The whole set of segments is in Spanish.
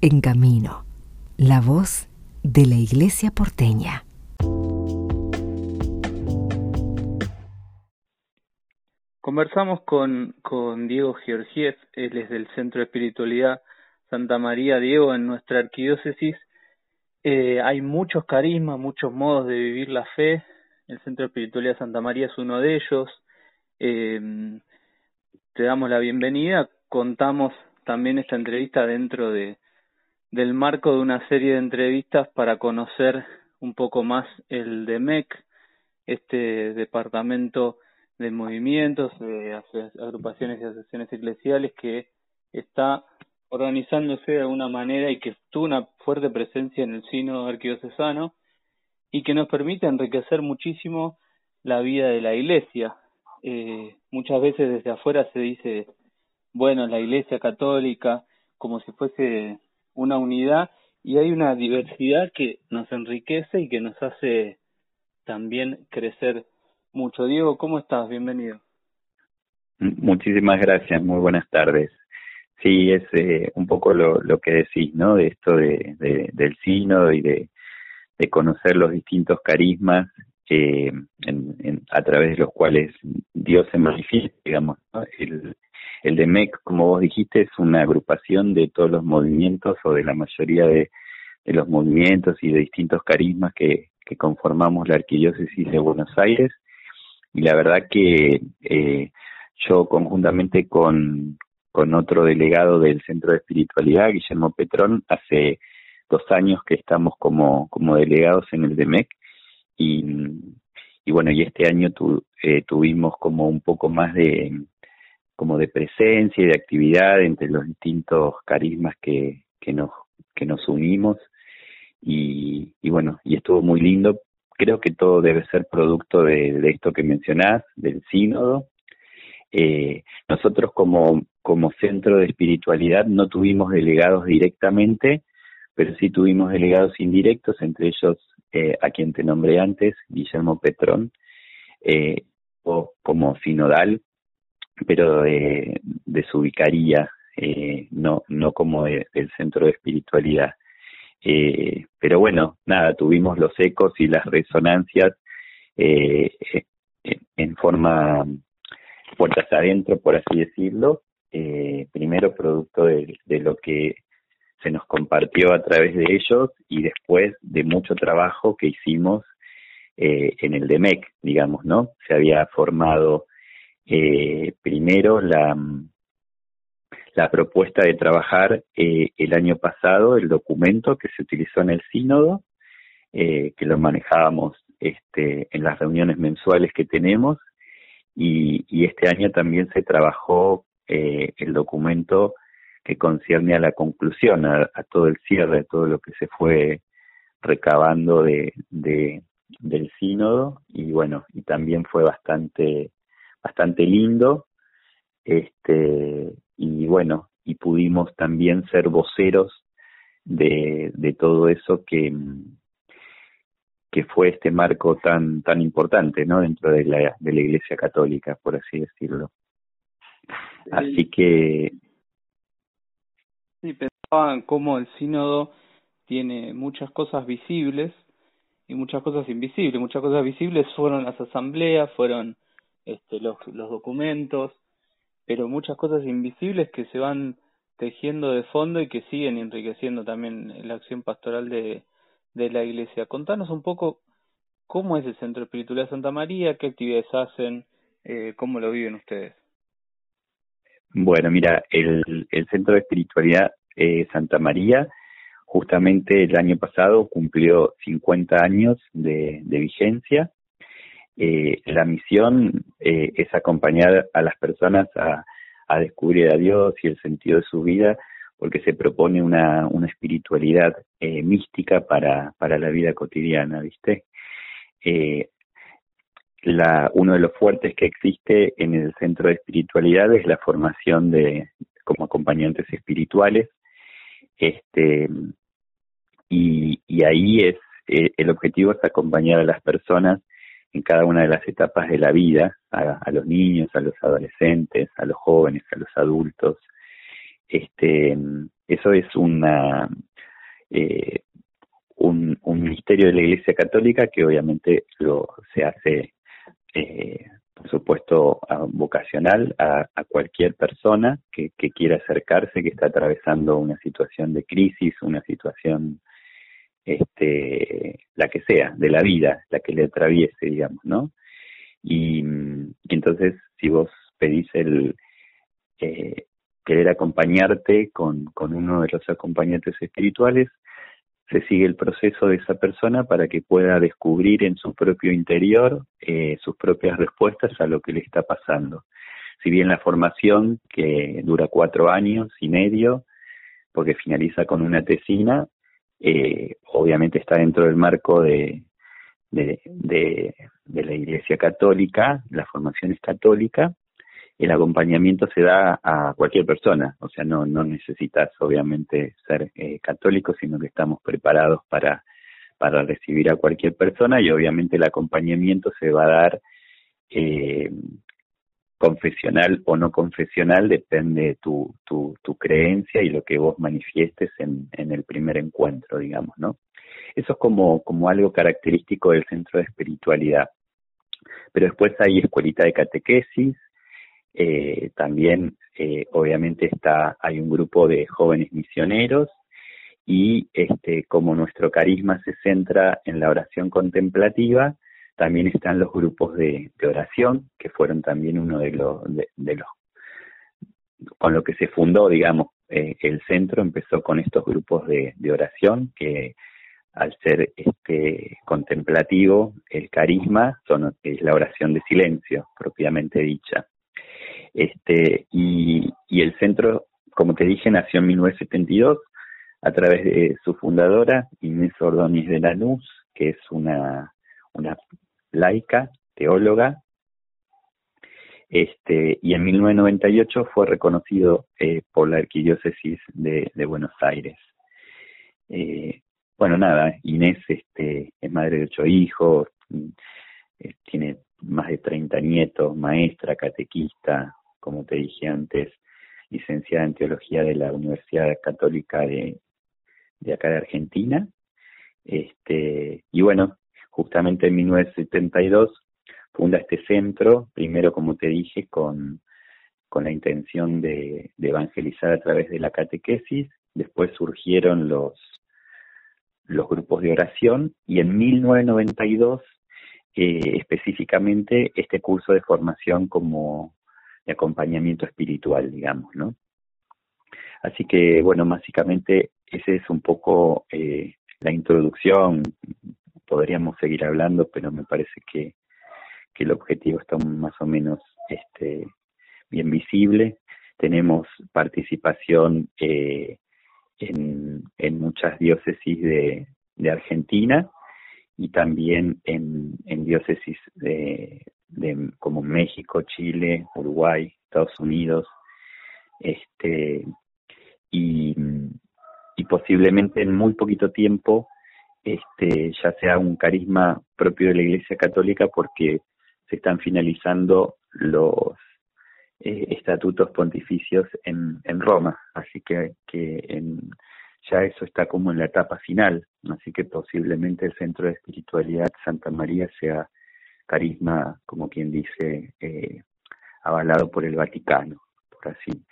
En Camino, la voz de la Iglesia porteña. Conversamos con, Diego Georgiev, él es del Centro de Espiritualidad Santa María. Diego, en nuestra arquidiócesis eh, hay muchos carismas, muchos modos de vivir la fe. El Centro de Espiritualidad Santa María es uno de ellos. Eh, te damos la bienvenida. Contamos también esta entrevista dentro de del marco de una serie de entrevistas para conocer un poco más el DEMEC, este departamento de movimientos, de agrupaciones y asociaciones eclesiales que está organizándose de alguna manera y que tuvo una fuerte presencia en el sino arquidiocesano y que nos permite enriquecer muchísimo la vida de la iglesia. Eh, muchas veces desde afuera se dice, bueno, la iglesia católica como si fuese una unidad y hay una diversidad que nos enriquece y que nos hace también crecer mucho. Diego, ¿cómo estás? Bienvenido. Muchísimas gracias, muy buenas tardes. Sí, es eh, un poco lo, que decís, ¿no? De esto de, del sínodo y de, conocer los distintos carismas en, a través de los cuales Dios se manifiesta, digamos. ¿no? El, el de MEC, como vos dijiste, es una agrupación de todos los movimientos o de la mayoría de, los movimientos y de distintos carismas que, que conformamos la Arquidiócesis de Buenos Aires. Y la verdad que eh, yo conjuntamente con, con otro delegado del Centro de Espiritualidad, Guillermo Petrón, hace dos años que estamos como, como delegados en el DEMEC y, y bueno, y este año tu, eh, tuvimos como un poco más de como de presencia y de actividad entre los distintos carismas que, que nos que nos unimos y, y bueno, y estuvo muy lindo. Creo que todo debe ser producto de, esto que mencionás, del sínodo, eh, nosotros como, como centro de espiritualidad no tuvimos delegados directamente, pero sí tuvimos delegados indirectos, entre ellos eh, a quien te nombré antes, Guillermo Petrón, eh, o como sinodal, pero de, de su vicaría, eh, no, no como del centro de espiritualidad. Eh, pero bueno, nada, tuvimos los ecos y las resonancias eh, en forma puertas adentro, por así decirlo, eh, primero producto de, lo que se nos compartió a través de ellos y después de mucho trabajo que hicimos eh, en el DEMEC, digamos, ¿no? Se había formado eh, primero la, la propuesta de trabajar eh, el año pasado, el documento que se utilizó en el sínodo, eh, que lo manejábamos este, en las reuniones mensuales que tenemos, y, este año también se trabajó eh, el documento que concierne a la conclusión, a, todo el cierre, a todo lo que se fue recabando de, de, del sínodo y bueno, y también fue bastante, bastante lindo, este, y bueno, y pudimos también ser voceros de, de todo eso que, que fue este marco tan tan importante no dentro de la de la Iglesia Católica por así decirlo. Así que sí pensaban cómo el sínodo tiene muchas cosas visibles y muchas cosas invisibles. Muchas cosas visibles fueron las asambleas fueron este los los documentos pero muchas cosas invisibles que se van tejiendo de fondo y que siguen enriqueciendo también la acción pastoral de de la iglesia. Contanos un poco cómo es el Centro Espiritual de Santa María, qué actividades hacen, eh, cómo lo viven ustedes. Bueno, mira, el, el Centro de Espiritualidad eh, Santa María justamente el año pasado cumplió 50 años de, de vigencia. Eh, la misión eh, es acompañar a las personas a, descubrir a Dios y el sentido de su vida porque se propone una, una espiritualidad eh, mística para, para la vida cotidiana, ¿viste? Uno de los fuertes que existe en el centro de espiritualidad es la formación de como acompañantes espirituales este y, y ahí es el objetivo es acompañar a las personas en cada una de las etapas de la vida a, los niños a los adolescentes a los jóvenes a los adultos. Este Eso es una eh, un, un ministerio de la Iglesia Católica que obviamente lo se hace eh, por supuesto vocacional a, a cualquier persona que, que, quiera acercarse, que está atravesando una situación de crisis, una situación, este, la que sea, de la vida, la que le atraviese, digamos, ¿no? Y, entonces, si vos pedís el eh, querer acompañarte con, con uno de los acompañantes espirituales, se sigue el proceso de esa persona para que pueda descubrir en su propio interior eh, sus propias respuestas a lo que le está pasando. Si bien la formación, que dura cuatro años y medio, porque finaliza con una tesina, eh, obviamente está dentro del marco de, de, la Iglesia Católica, la formación es católica, el acompañamiento se da a cualquier persona, o sea, no, no necesitas obviamente ser eh, católico, sino que estamos preparados para, para recibir a cualquier persona y obviamente el acompañamiento se va a dar eh, confesional o no confesional, depende de tu, tu, tu creencia y lo que vos manifiestes en, en el primer encuentro, digamos, ¿no? Eso es como, como algo característico del centro de espiritualidad. Pero después hay escuelita de catequesis, eh, también, eh, obviamente, está hay un grupo de jóvenes misioneros y este, como nuestro carisma se centra en la oración contemplativa, también están los grupos de, oración, que fueron también uno de los, de, los con lo que se fundó, digamos, eh, el centro empezó con estos grupos de, de oración que al ser este contemplativo, el carisma son, es la oración de silencio, propiamente dicha. Este, y, el centro, como te dije, nació en 1972 a través de su fundadora, Inés Ordóñez de Lanús, que es una, una laica, teóloga, este, y en 1998 fue reconocido eh, por la Arquidiócesis de, Buenos Aires. Eh, bueno, nada, Inés este, es madre de ocho hijos, eh, tiene más de 30 nietos, maestra, catequista, como te dije antes, licenciada en Teología de la Universidad Católica de, de acá de Argentina. Este, y bueno, justamente en 1972 funda este centro, primero como te dije, con, con la intención de, evangelizar a través de la catequesis, después surgieron los, los grupos de oración y en 1992 eh, específicamente este curso de formación como de acompañamiento espiritual, digamos, ¿no? Así que, bueno, básicamente ese es un poco eh, la introducción. Podríamos seguir hablando, pero me parece que, que el objetivo está más o menos este, bien visible. Tenemos participación eh, en, en muchas diócesis de, de Argentina y también en, en diócesis de, de, como México, Chile, Uruguay, Estados Unidos, este y, y posiblemente en muy poquito tiempo este ya sea un carisma propio de la Iglesia Católica porque se están finalizando los eh, estatutos pontificios en, en Roma, así que, que en, ya eso está como en la etapa final, así que posiblemente el Centro de Espiritualidad Santa María sea carisma, como quien dice, eh, avalado por el Vaticano, por así.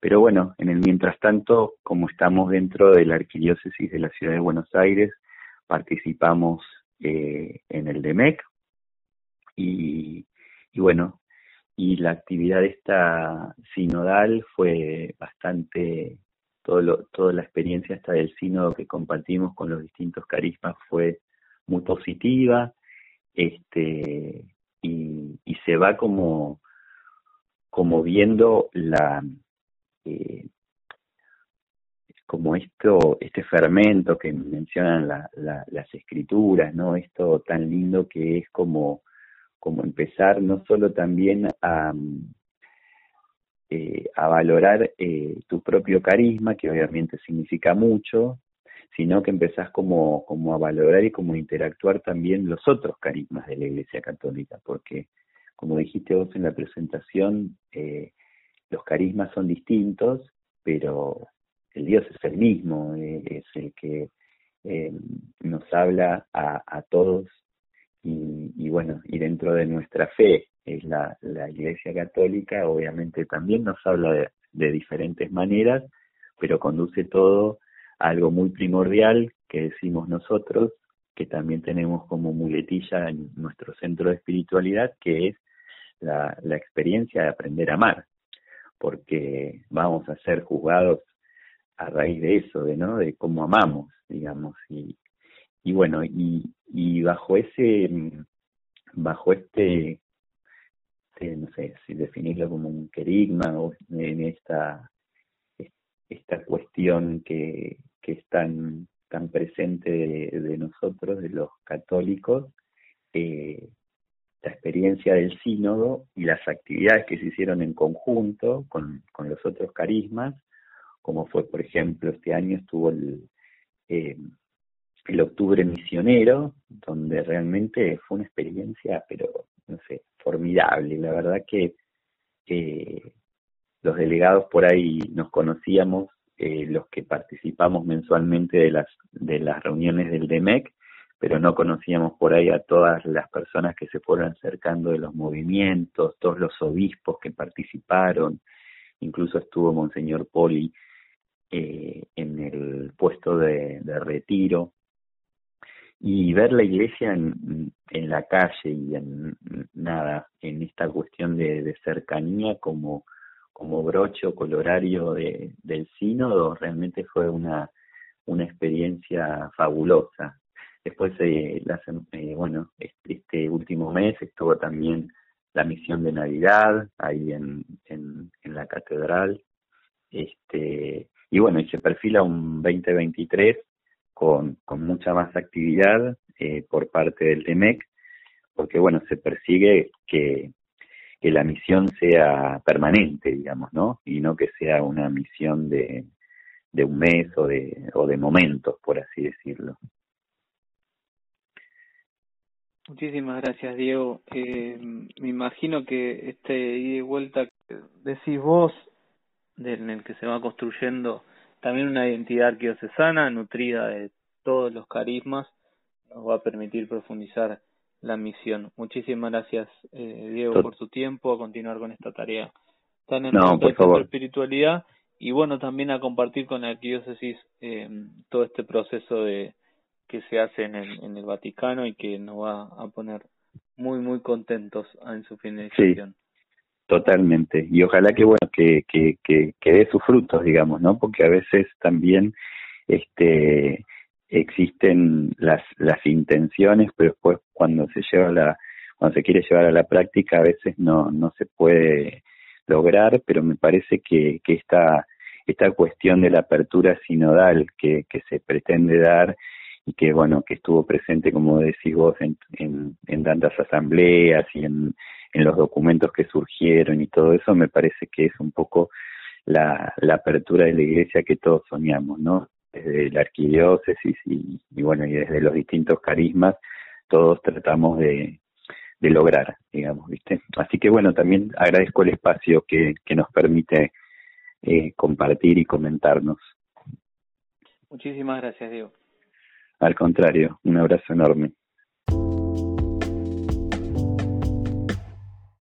Pero bueno, en el mientras tanto, como estamos dentro de la arquidiócesis de la ciudad de Buenos Aires, participamos eh, en el DEMEC y, bueno, y la actividad esta sinodal fue bastante todo lo, toda la experiencia hasta del sínodo que compartimos con los distintos carismas fue muy positiva este y, y se va como como viendo la eh, como esto este fermento que mencionan la, la, las escrituras no esto tan lindo que es como como empezar no solo también a eh, a valorar eh, tu propio carisma, que obviamente significa mucho, sino que empezás como, como a valorar y como a interactuar también los otros carismas de la Iglesia Católica, porque como dijiste vos en la presentación, eh, los carismas son distintos, pero el Dios es el mismo, es el que eh, nos habla a, todos y, y, bueno, y dentro de nuestra fe es la, Iglesia Católica, obviamente también nos habla de, de diferentes maneras, pero conduce todo a algo muy primordial que decimos nosotros, que también tenemos como muletilla en nuestro centro de espiritualidad, que es la, la experiencia de aprender a amar, porque vamos a ser juzgados a raíz de eso, de no, de cómo amamos, digamos, y, y bueno, y, bajo ese, bajo este, este, no sé si definirlo como un querigma o en esta, esta cuestión que, que es tan, tan presente de, nosotros, de los católicos, eh, la experiencia del sínodo y las actividades que se hicieron en conjunto con, con los otros carismas, como fue, por ejemplo, este año estuvo el, eh, el octubre misionero, donde realmente fue una experiencia, pero no sé, formidable. La verdad que eh, los delegados por ahí nos conocíamos, eh, los que participamos mensualmente de las de las reuniones del DEMEC, pero no conocíamos por ahí a todas las personas que se fueron acercando de los movimientos, todos los obispos que participaron, incluso estuvo Monseñor Poli eh, en el puesto de, retiro y ver la iglesia en, la calle y en nada, en esta cuestión de, cercanía como, como broche colorario de, del sínodo, realmente fue una, una experiencia fabulosa. Después, eh, eh, bueno, este, este, último mes estuvo también la misión de Navidad ahí en, en, en la catedral. Este, y bueno, y se perfila un 2023 con, con mucha más actividad eh, por parte del TEMEC, porque bueno, se persigue que, que la misión sea permanente, digamos, ¿no? Y no que sea una misión de, de un mes o de, o de momentos, por así decirlo. Muchísimas gracias, Diego. Eh, me imagino que este ida y vuelta decís vos en el que se va construyendo también una identidad arquidiocesana nutrida de todos los carismas nos va a permitir profundizar la misión. Muchísimas gracias, eh, Diego, por tu tiempo, a continuar con esta tarea tan en no, por espiritualidad y bueno, también a compartir con la arquidiócesis eh, todo este proceso de que se hace en el, en el Vaticano y que nos va a poner muy, muy contentos en su finalización. Totalmente. Y ojalá que, bueno, que, que, que, que dé sus frutos, digamos, ¿no? Porque a veces también este existen las, las intenciones, pero después cuando se lleva la, cuando se quiere llevar a la práctica a veces no, no se puede lograr, pero me parece que, que esta, esta cuestión de la apertura sinodal que, que se pretende dar y que bueno, que estuvo presente, como decís vos, en, en, en tantas asambleas y en, en los documentos que surgieron y todo eso, me parece que es un poco la, la apertura de la iglesia que todos soñamos, ¿no? Desde la arquidiócesis y, y bueno, y desde los distintos carismas, todos tratamos de, de lograr, digamos, ¿viste? Así que bueno, también agradezco el espacio que, que nos permite eh, compartir y comentarnos. Muchísimas gracias, Diego. Al contrario, un abrazo enorme.